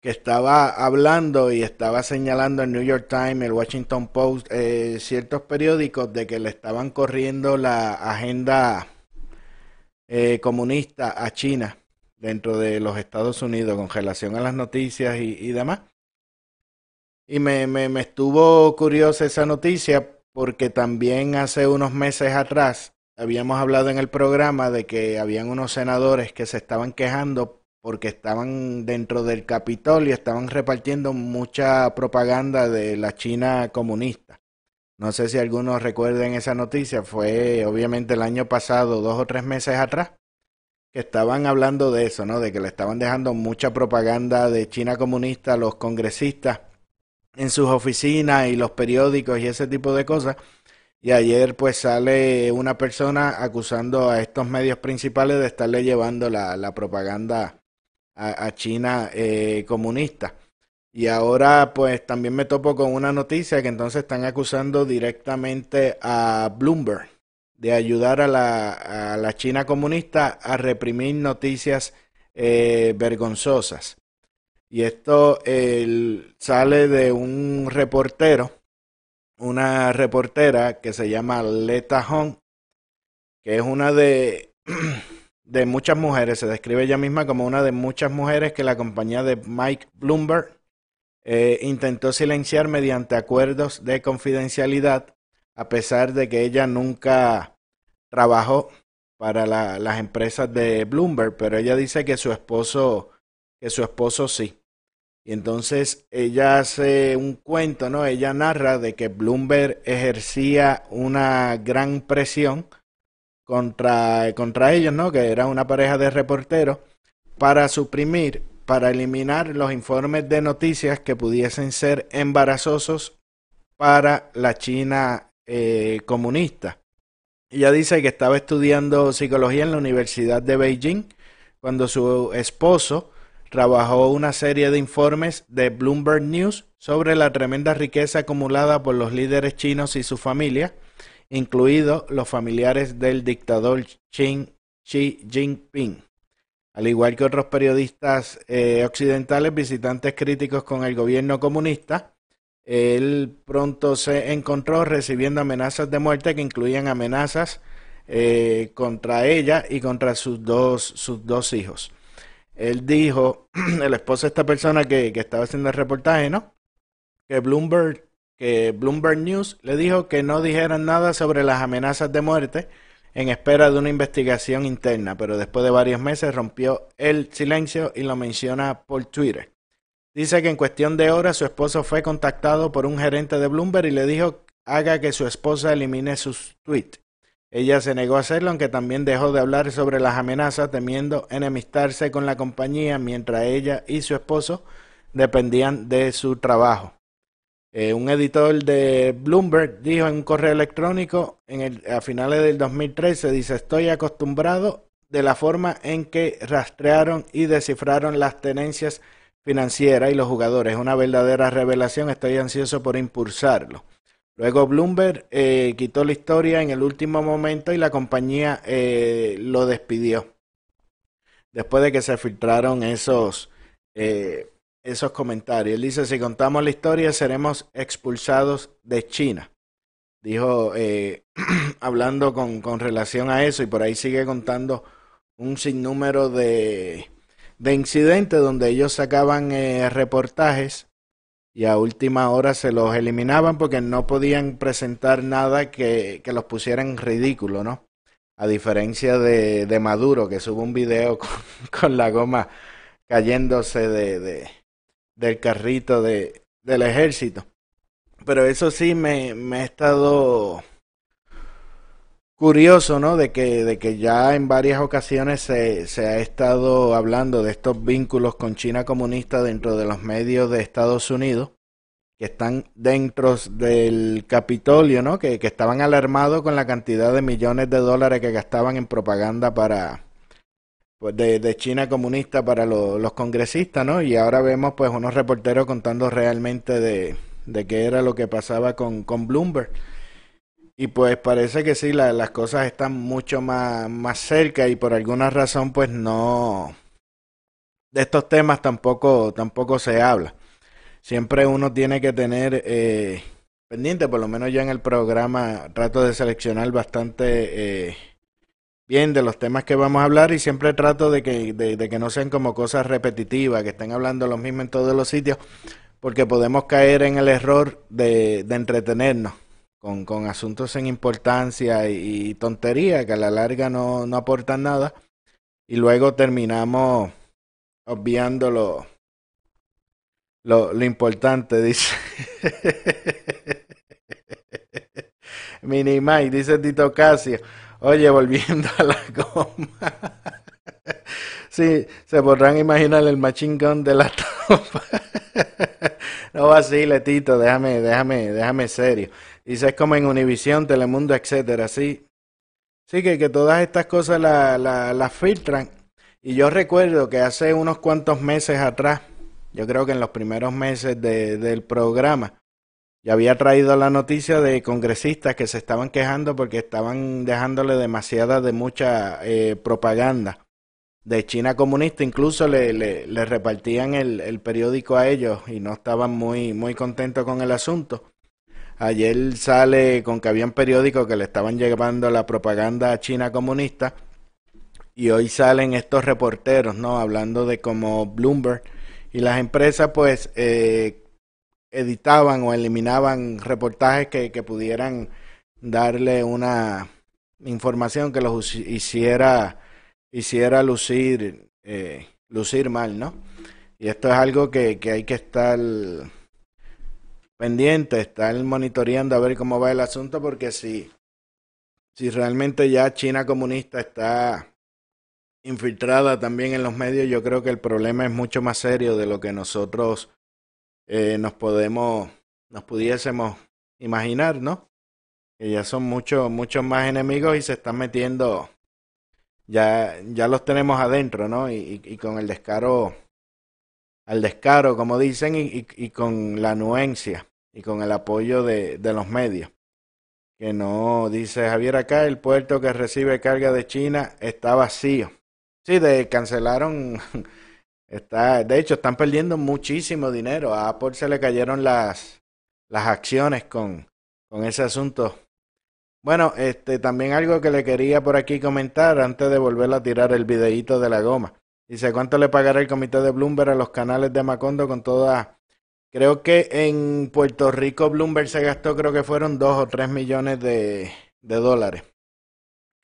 que estaba hablando y estaba señalando el New York Times, el Washington Post, eh, ciertos periódicos de que le estaban corriendo la agenda eh, comunista a China dentro de los Estados Unidos con relación a las noticias y, y demás. Y me, me, me estuvo curiosa esa noticia porque también hace unos meses atrás habíamos hablado en el programa de que habían unos senadores que se estaban quejando porque estaban dentro del Capitolio, estaban repartiendo mucha propaganda de la China comunista. No sé si algunos recuerden esa noticia, fue obviamente el año pasado, dos o tres meses atrás, que estaban hablando de eso, ¿no? De que le estaban dejando mucha propaganda de China comunista a los congresistas en sus oficinas y los periódicos y ese tipo de cosas. Y ayer pues sale una persona acusando a estos medios principales de estarle llevando la, la propaganda a, China eh, comunista. Y ahora pues también me topo con una noticia que entonces están acusando directamente a Bloomberg de ayudar a la, a la China comunista a reprimir noticias eh, vergonzosas. Y esto el, sale de un reportero, una reportera que se llama Leta Hong, que es una de, *clears throat* de muchas mujeres, se describe ella misma como una de muchas mujeres que la compañía de Mike Bloomberg eh, intentó silenciar mediante acuerdos de confidencialidad, a pesar de que ella nunca trabajó para la, las empresas de Bloomberg, pero ella dice que su esposo, que su esposo sí. Y entonces ella hace un cuento, ¿no? Ella narra de que Bloomberg ejercía una gran presión contra, contra ellos, ¿no? Que era una pareja de reporteros para suprimir para eliminar los informes de noticias que pudiesen ser embarazosos para la China eh, comunista. Ella dice que estaba estudiando psicología en la Universidad de Beijing cuando su esposo trabajó una serie de informes de Bloomberg News sobre la tremenda riqueza acumulada por los líderes chinos y su familia, incluidos los familiares del dictador Xi Jinping. Al igual que otros periodistas eh, occidentales, visitantes críticos con el gobierno comunista, él pronto se encontró recibiendo amenazas de muerte que incluían amenazas eh, contra ella y contra sus dos, sus dos hijos. Él dijo, *clears throat* el esposo de esta persona que, que estaba haciendo el reportaje, ¿no? Que Bloomberg, que Bloomberg News le dijo que no dijeran nada sobre las amenazas de muerte en espera de una investigación interna, pero después de varios meses rompió el silencio y lo menciona por Twitter. Dice que en cuestión de horas su esposo fue contactado por un gerente de Bloomberg y le dijo haga que su esposa elimine sus tweets. Ella se negó a hacerlo, aunque también dejó de hablar sobre las amenazas, temiendo enemistarse con la compañía mientras ella y su esposo dependían de su trabajo. Eh, un editor de Bloomberg dijo en un correo electrónico en el, a finales del 2013, dice, estoy acostumbrado de la forma en que rastrearon y descifraron las tenencias financieras y los jugadores. Es una verdadera revelación, estoy ansioso por impulsarlo. Luego Bloomberg eh, quitó la historia en el último momento y la compañía eh, lo despidió. Después de que se filtraron esos eh, esos comentarios. Él dice, si contamos la historia seremos expulsados de China. Dijo, *clears throat* hablando con, con, relación a eso, y por ahí sigue contando un sinnúmero de, de incidentes donde ellos sacaban reportajes y a última hora se los eliminaban porque no podían presentar nada que, que los pusieran en ridículo, ¿no? A diferencia de, de Maduro, que sube un video *laughs* con, la goma cayéndose de, de, del carrito de, del ejército. Pero eso sí me, me ha estado curioso, ¿no? De que, de que ya en varias ocasiones se, se ha estado hablando de estos vínculos con China comunista dentro de los medios de Estados Unidos, que están dentro del Capitolio, ¿no? Que, que estaban alarmados con la cantidad de millones de dólares que gastaban en propaganda para, pues de, de, China comunista para lo, los congresistas, ¿no? Y ahora vemos pues unos reporteros contando realmente de, de qué era lo que pasaba con, con Bloomberg. Y pues parece que sí, la, las cosas están mucho más, más cerca y por alguna razón pues no... De estos temas tampoco, tampoco se habla. Siempre uno tiene que tener eh, pendiente, por lo menos ya en el programa trato de seleccionar bastante... Eh, bien de los temas que vamos a hablar y siempre trato de que, de que no sean como cosas repetitivas, que estén hablando lo mismo en todos los sitios, porque podemos caer en el error de, de entretenernos con, con, asuntos sin importancia y, tontería que a la larga no, no aportan nada y luego terminamos obviando lo, lo, lo importante, *laughs* dice. Mini Mike, dice Tito Casio. Oye, volviendo a la goma. Sí, se podrán imaginar el machine gun de la *laughs* tropa. No vacile, Tito, déjame, déjame, déjame serio. Dice, es como en Univisión, Telemundo, etcétera, sí. Sí, que, que todas estas cosas las la, filtran. Y yo recuerdo que hace unos cuantos meses atrás, yo creo que en los primeros meses de- del programa, ya había traído la noticia de congresistas que se estaban quejando porque estaban dejándole demasiada de mucha eh, propaganda de China comunista, incluso le, le, le repartían el, el periódico a ellos y no estaban muy, muy contentos con el asunto. Ayer sale con que habían periódicos que le estaban llevando la propaganda a China comunista y hoy salen estos reporteros, ¿no? Hablando de cómo Bloomberg y las empresas pues eh, editaban o eliminaban reportajes que, que pudieran darle una información que los hiciera hiciera lucir eh, lucir mal, ¿no? Y esto es algo que, que hay que estar pendiente, estar monitoreando a ver cómo va el asunto, porque si, si realmente ya China comunista está infiltrada también en los medios, yo creo que el problema es mucho más serio de lo que nosotros eh, nos podemos, nos pudiésemos imaginar, ¿no? Que ya son muchos, muchos más enemigos y se están metiendo, ya, ya los tenemos adentro, ¿no? Y, y, y con el descaro, al descaro, como dicen, y, con la anuencia y con el apoyo de, de los medios. Que no, dice Javier acá, el puerto que recibe carga de China está vacío. Sí, de cancelaron, *laughs* está, de hecho están perdiendo muchísimo dinero. A Apple se le cayeron las, las acciones con, con ese asunto. Bueno, este también algo que le quería por aquí comentar antes de volver a tirar el videíto de la goma. Dice, ¿cuánto le pagará el comité de Bloomberg a los canales de Macondo con toda... Creo que en Puerto Rico Bloomberg se gastó, creo que fueron dos o tres millones de, de dólares.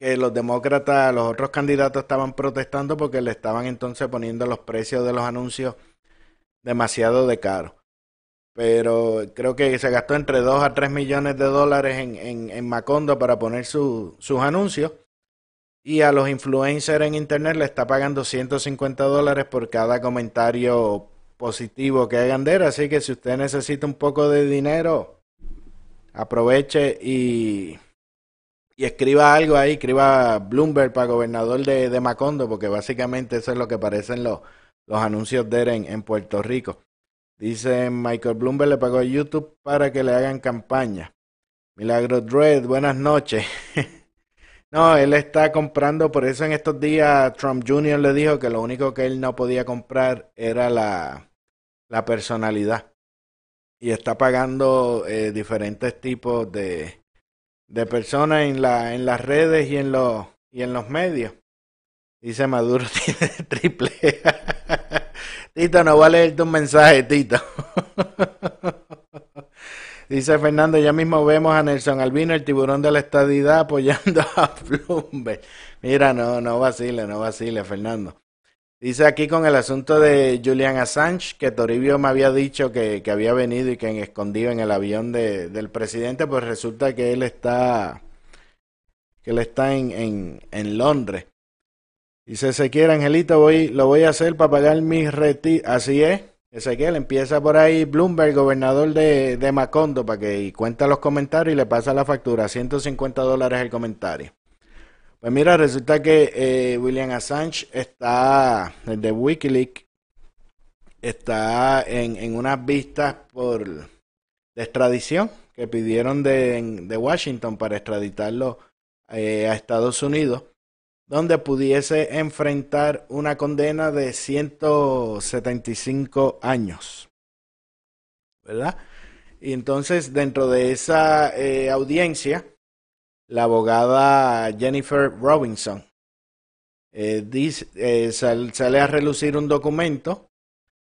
Que los demócratas, los otros candidatos estaban protestando porque le estaban entonces poniendo los precios de los anuncios demasiado de caro. Pero creo que se gastó entre 2 a 3 millones de dólares en, en, en Macondo para poner su, sus anuncios. Y a los influencers en internet le está pagando 150 dólares por cada comentario positivo que hagan de él. Así que si usted necesita un poco de dinero, aproveche y, y escriba algo ahí. Escriba Bloomberg para gobernador de, de Macondo, porque básicamente eso es lo que parecen los, los anuncios de él en, en Puerto Rico. Dice Michael Bloomberg le pagó a YouTube para que le hagan campaña. Milagro Dread, buenas noches. *laughs* no, él está comprando, por eso en estos días Trump Jr. le dijo que lo único que él no podía comprar era la, la personalidad. Y está pagando eh, diferentes tipos de, de personas en, la, en las redes y en, los, y en los medios. Dice Maduro *laughs* tiene triple. Tito, no voy a leer tu mensaje, Tito. *laughs* Dice Fernando, ya mismo vemos a Nelson Albino, el tiburón de la estadidad, apoyando *laughs* a Bloomberg. Mira, no, no vacile, no vacile, Fernando. Dice aquí con el asunto de Julian Assange, que Toribio me había dicho que, que había venido y que escondido en el avión de, del presidente, pues resulta que él está, que él está en, en, en Londres. Dice Ezequiel, Angelito, voy, lo voy a hacer para pagar mi retiro. Así es. Ezequiel, empieza por ahí Bloomberg, gobernador de, de Macondo, para que y cuenta los comentarios y le pasa la factura. 150 dólares el comentario. Pues mira, resulta que eh, William Assange está, el de Wikileaks, está en, en unas vistas por de extradición que pidieron de, de Washington para extraditarlo eh, a Estados Unidos donde pudiese enfrentar una condena de 175 años. ¿Verdad? Y entonces, dentro de esa eh, audiencia, la abogada Jennifer Robinson eh, eh, sal, sale a relucir un documento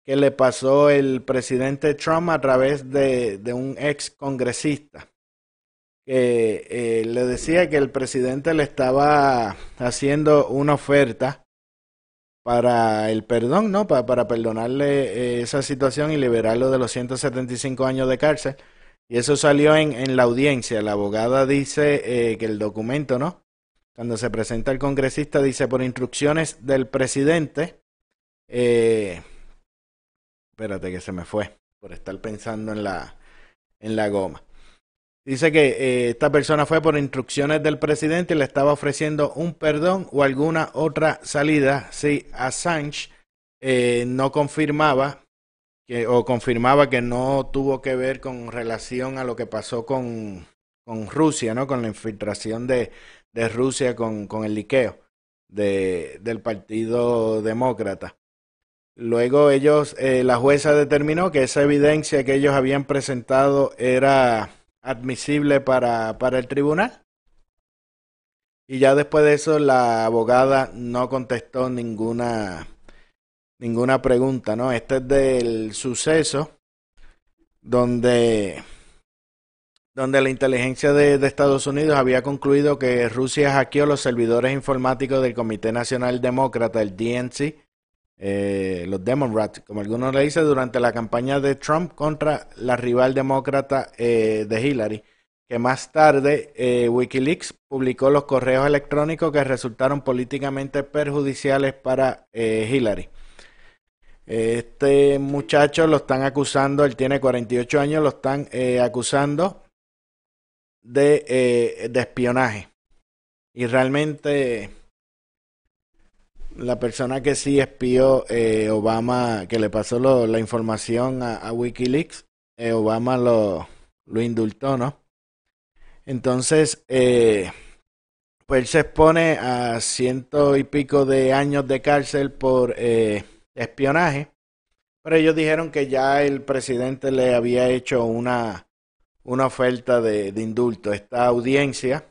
que le pasó el presidente Trump a través de, de un ex congresista que eh, le decía que el presidente le estaba haciendo una oferta para el perdón, ¿no? Para, para perdonarle eh, esa situación y liberarlo de los 175 años de cárcel. Y eso salió en, en la audiencia. La abogada dice eh, que el documento, ¿no? Cuando se presenta el congresista, dice por instrucciones del presidente. Eh, espérate que se me fue por estar pensando en la, en la goma. Dice que eh, esta persona fue por instrucciones del presidente y le estaba ofreciendo un perdón o alguna otra salida si Assange eh, no confirmaba que, o confirmaba que no tuvo que ver con relación a lo que pasó con, con Rusia, ¿no? Con la infiltración de, de Rusia con, con el liqueo de, del Partido Demócrata. Luego ellos, eh, la jueza determinó que esa evidencia que ellos habían presentado era admisible para, para el tribunal. Y ya después de eso la abogada no contestó ninguna ninguna pregunta, ¿no? Este es del suceso donde donde la inteligencia de, de, Estados Unidos había concluido que Rusia hackeó los servidores informáticos del Comité Nacional Demócrata, el DNC, eh, los Democrats, como algunos le dicen, durante la campaña de Trump contra la rival demócrata eh, de Hillary, que más tarde eh, Wikileaks publicó los correos electrónicos que resultaron políticamente perjudiciales para Hillary. Este muchacho lo están acusando, él tiene 48 años, lo están acusando de espionaje. Y realmente la persona que sí espió eh, Obama, que le pasó la información a, Wikileaks, eh, Obama lo, lo indultó, ¿no? Entonces, eh, pues él se expone a ciento y pico de años de cárcel por espionaje, pero ellos dijeron que ya el presidente le había hecho una, una oferta de, de indulto. Esta audiencia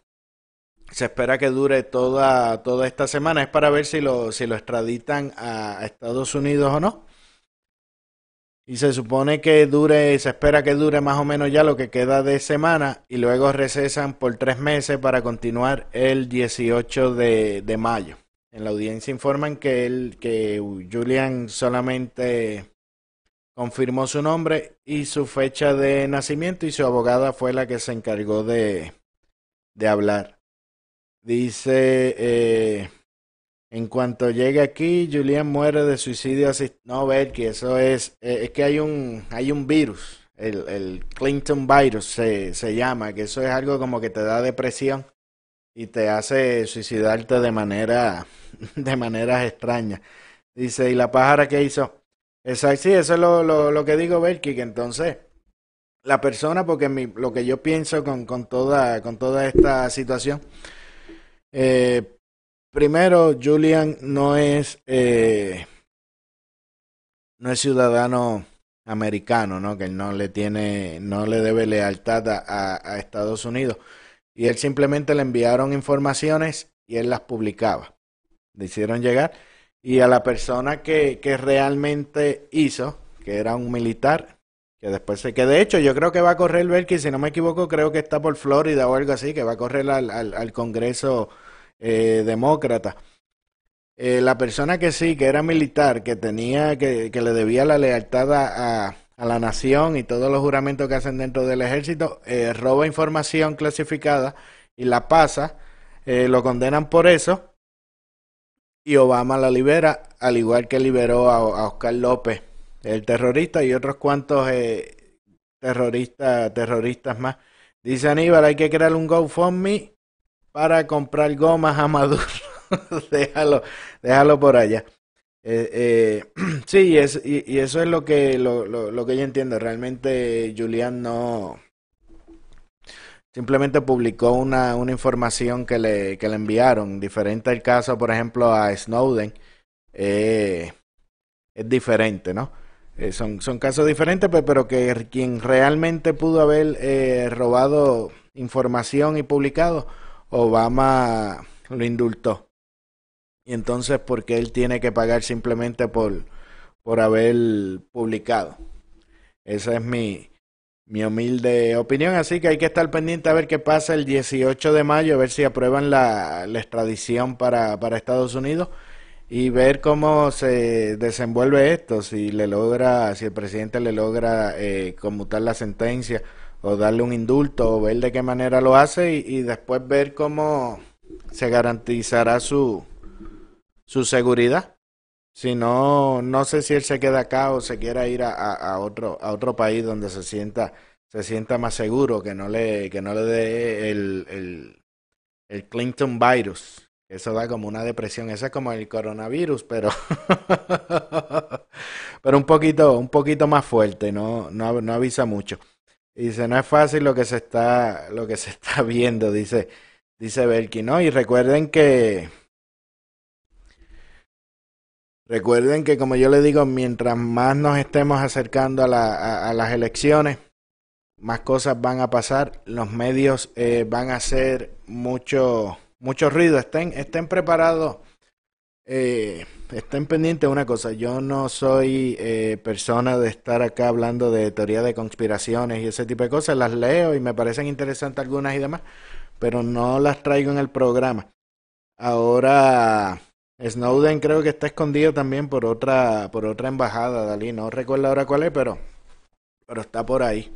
se espera que dure toda, toda esta semana. Es para ver si lo, si lo extraditan a, Estados Unidos o no. Y se supone que dure, se espera que dure más o menos ya lo que queda de semana y luego recesan por tres meses para continuar el 18 de, de mayo. En la audiencia informan que, él, que Julian solamente confirmó su nombre y su fecha de nacimiento y su abogada fue la que se encargó de, de hablar. Dice, eh, en cuanto llegue aquí, Julian muere de suicidio asistido. No, que eso es, eh, es que hay un, hay un virus, el, el Clinton virus se, se llama, que eso es algo como que te da depresión y te hace suicidarte de manera, *laughs* de maneras extrañas. Dice, ¿y la pájara qué hizo? Exacto, sí, eso es lo, lo, lo que digo, Berky, que entonces la persona, porque mi, lo que yo pienso con, con, toda, con toda esta situación, eh, primero, Julian no es, eh, no es ciudadano americano, ¿no? Que él no le tiene, no le debe lealtad a, Estados Unidos. Y él simplemente le enviaron informaciones y él las publicaba. Le hicieron llegar. Y a la persona que, que realmente hizo, que era un militar, que después se que de hecho yo creo que va a correr Belki, si no me equivoco, creo que está por Florida o algo así, que va a correr al, al, al Congreso eh, demócrata. Eh, la persona que sí, que era militar, que tenía, que, que le debía la lealtad a, a, la nación y todos los juramentos que hacen dentro del ejército, eh, roba información clasificada y la pasa, eh, lo condenan por eso y Obama la libera, al igual que liberó a, a Oscar López, el terrorista, y otros cuantos terroristas, terroristas más. Dice Aníbal, hay que crear un GoFundMe para comprar gomas a Maduro. *laughs* déjalo, déjalo por allá. Eh, eh, *clears throat* sí, es, y, eso es lo que, lo, lo, lo que yo entiendo. Realmente Julián no, simplemente publicó una, una información que le, que le enviaron, diferente al caso, por ejemplo, a Snowden, eh, es diferente, ¿no? Son, son casos diferentes, pero, pero que quien realmente pudo haber robado información y publicado, Obama lo indultó. Y entonces, ¿por qué él tiene que pagar simplemente por, por haber publicado? Esa es mi, mi humilde opinión, así que hay que estar pendiente a ver qué pasa el 18 de mayo, a ver si aprueban la, extradición para, para Estados Unidos y ver cómo se desenvuelve esto, si le logra, si el presidente le logra eh, conmutar la sentencia o darle un indulto o ver de qué manera lo hace y, después ver cómo se garantizará su, su seguridad. Si no, no sé si él se queda acá o se quiera ir a, a, a otro, a otro país donde se sienta, se sienta más seguro, que no le, que no le dé el, el, el Clinton virus. Eso da como una depresión. Eso es como el coronavirus, pero, *laughs* pero un poquito, un poquito más fuerte, no, no, no avisa mucho. Y dice, no es fácil lo que se está, lo que se está *laughs* viendo, dice, dice Belki, ¿no? Y recuerden que, recuerden que como yo le digo, mientras más nos estemos acercando a, la, a, las elecciones, más cosas van a pasar, los medios eh, van a hacer mucho, mucho ruido, estén, estén preparados, eh, estén pendientes una cosa, yo no soy eh, persona de estar acá hablando de teoría de conspiraciones y ese tipo de cosas, las leo y me parecen interesantes algunas y demás, pero no las traigo en el programa. Ahora Snowden creo que está escondido también por otra, por otra embajada, Dalí, no recuerdo ahora cuál es, pero, pero está por ahí.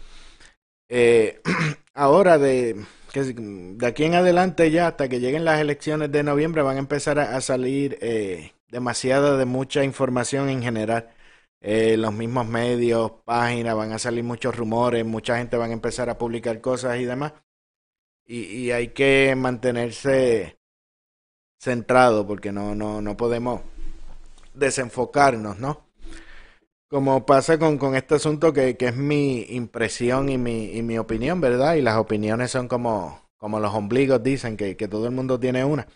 Eh, *clears throat* ahora de, que de aquí en adelante ya hasta que lleguen las elecciones de noviembre van a empezar a, salir eh, demasiada de mucha información en general. Eh, los mismos medios, páginas, van a salir muchos rumores, mucha gente van a empezar a publicar cosas y demás. Y, y hay que mantenerse centrado porque no, no, no podemos desenfocarnos, ¿no? Como pasa con, con este asunto que, que es mi impresión y mi, y mi opinión, ¿verdad? Y las opiniones son como, como los ombligos dicen, que, que todo el mundo tiene una.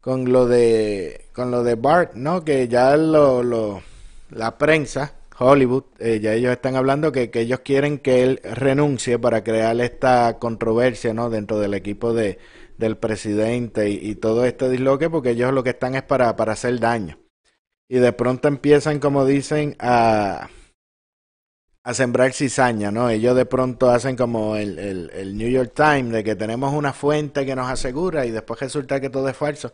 Con lo de, con lo de Bart, ¿no? Que ya lo, lo, la prensa, Hollywood, eh, ya ellos están hablando que, que ellos quieren que él renuncie para crear esta controversia, ¿no? Dentro del equipo de, del presidente y, y todo este disloque, porque ellos lo que están es para, para hacer daño y de pronto empiezan, como dicen, a, a sembrar cizaña, ¿no? Ellos de pronto hacen como el, el, New York Times, de que tenemos una fuente que nos asegura y después resulta que todo es falso.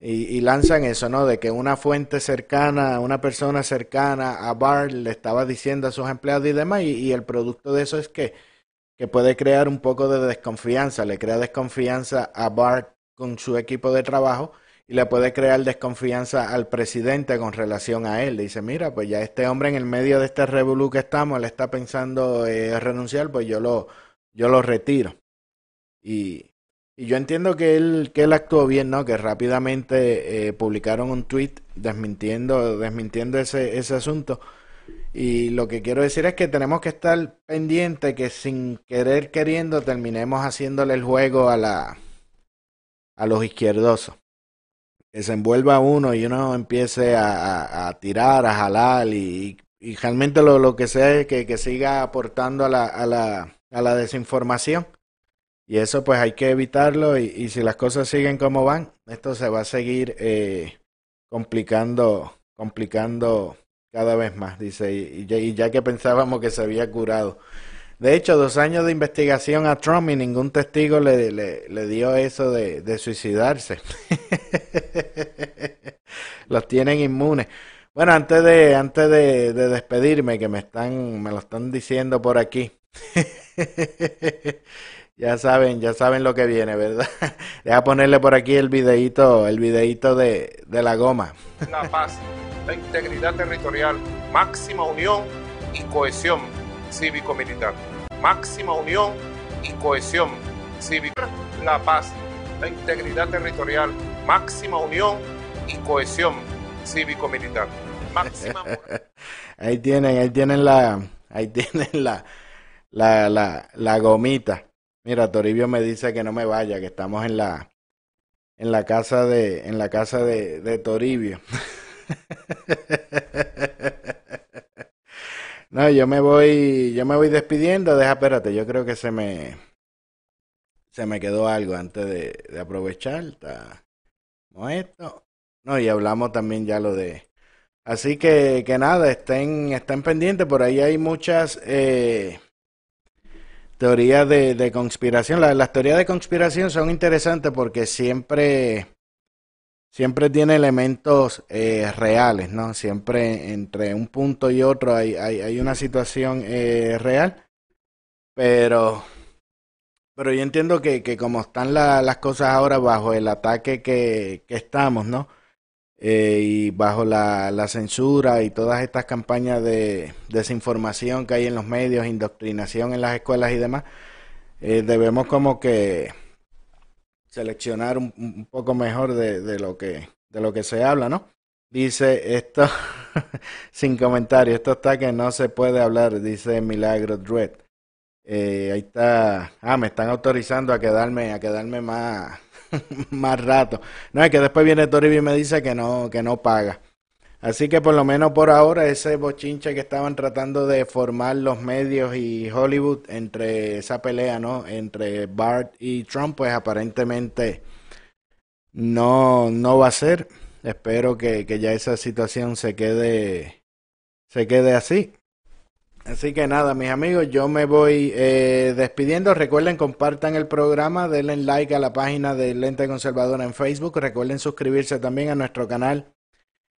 Y, y lanzan eso, ¿no? De que una fuente cercana, una persona cercana a Bart le estaba diciendo a sus empleados y demás, y, y el producto de eso es que, que puede crear un poco de desconfianza, le crea desconfianza a Bart con su equipo de trabajo y le puede crear desconfianza al presidente con relación a él. Dice, mira, pues ya este hombre en el medio de este revolú que estamos, le está pensando eh, renunciar, pues yo lo, yo lo retiro. Y, y yo entiendo que él, que él actuó bien, ¿no? Que rápidamente eh, publicaron un tweet desmintiendo, desmintiendo ese, ese asunto. Y lo que quiero decir es que tenemos que estar pendientes que sin querer queriendo terminemos haciéndole el juego a la a los izquierdosos que se envuelva uno y uno empiece a, a, tirar, a jalar y, realmente lo, lo, que sea es que, que siga aportando a la, a, la, a la desinformación. Y eso pues hay que evitarlo y, y, si las cosas siguen como van, esto se va a seguir eh, complicando, complicando cada vez más, dice, y, y ya que pensábamos que se había curado. De hecho, dos años de investigación a Trump y ningún testigo le, le, le dio eso de, de suicidarse. *laughs* Los tienen inmunes. Bueno, antes de, antes de, de, despedirme, que me están, me lo están diciendo por aquí. *laughs* ya saben, ya saben lo que viene, ¿verdad? *laughs* Deja ponerle por aquí el videíto, el videíto de, de la goma. La paz, la integridad territorial, máxima unión y cohesión cívico-militar. Máxima unión y cohesión cívica. La paz, la integridad territorial, máxima unión y cohesión cívico-militar. Máxima. *laughs* ahí tienen, ahí tienen la, ahí tienen la, la, la, la gomita. Mira, Toribio me dice que no me vaya, que estamos en la, en la casa de, en la casa de, de Toribio. *laughs* No, yo me voy, yo me voy despidiendo. Deja, espérate, yo creo que se me, se me quedó algo antes de, aprovechar. Está, no esto. No, y hablamos también ya lo de. Así que, que nada, estén, estén pendientes. Por ahí hay muchas eh, teorías de, de conspiración. Las teorías de conspiración son interesantes porque siempre siempre tiene elementos eh, reales, ¿no? Siempre entre un punto y otro hay, hay, una situación eh, real, Pero, pero yo entiendo que, que como están la- las cosas ahora bajo el ataque que, que estamos, ¿no? Eh, y bajo la, la censura y todas estas campañas de desinformación que hay en los medios, indoctrinación en las escuelas y demás, eh, debemos como que seleccionar un, un poco mejor de, de lo que de lo que se habla, ¿no? Dice esto *laughs* sin comentario, esto está que no se puede hablar, dice Milagro Dread. Eh, ahí está. Ah, me están autorizando a quedarme, a quedarme más, *laughs* más rato. No, es que después viene Toribi y me dice que no, que no paga. Así que por lo menos por ahora ese bochinche que estaban tratando de formar los medios y Hollywood entre esa pelea, ¿no? Entre Bart y Trump, pues aparentemente no, no va a ser. Espero que, que ya esa situación se quede, se quede así. Así que nada, mis amigos, yo me voy eh, despidiendo. Recuerden, compartan el programa, denle like a la página de Lente Conservadora en Facebook. Recuerden suscribirse también a nuestro canal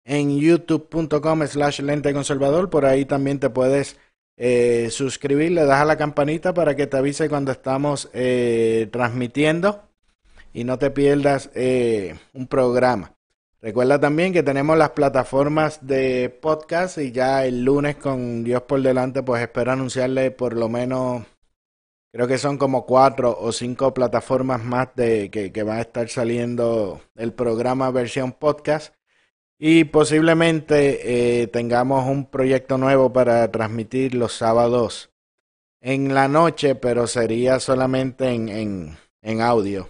en youtube.com slash lente conservador. Por ahí también te puedes eh, suscribir, le das a la campanita para que te avise cuando estamos eh, transmitiendo y no te pierdas eh, un programa. Recuerda también que tenemos las plataformas de podcast y ya el lunes con Dios por delante, pues espero anunciarle por lo menos, creo que son como cuatro o cinco plataformas más de que, que va a estar saliendo el programa versión podcast. Y posiblemente eh, tengamos un proyecto nuevo para transmitir los sábados en la noche, pero sería solamente en, en, en audio.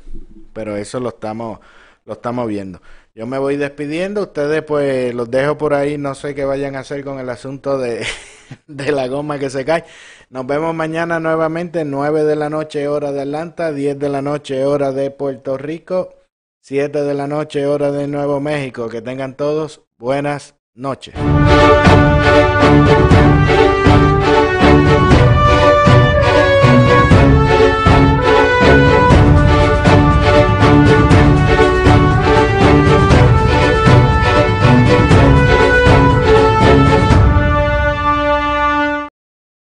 Pero eso lo estamos, lo estamos viendo. Yo me voy despidiendo, ustedes pues los dejo por ahí, no sé qué vayan a hacer con el asunto de, *laughs* de la goma que se cae. Nos vemos mañana nuevamente, 9 de la noche hora de Atlanta, 10 de la noche hora de Puerto Rico, 7 de la noche hora de Nuevo México. Que tengan todos buenas noches.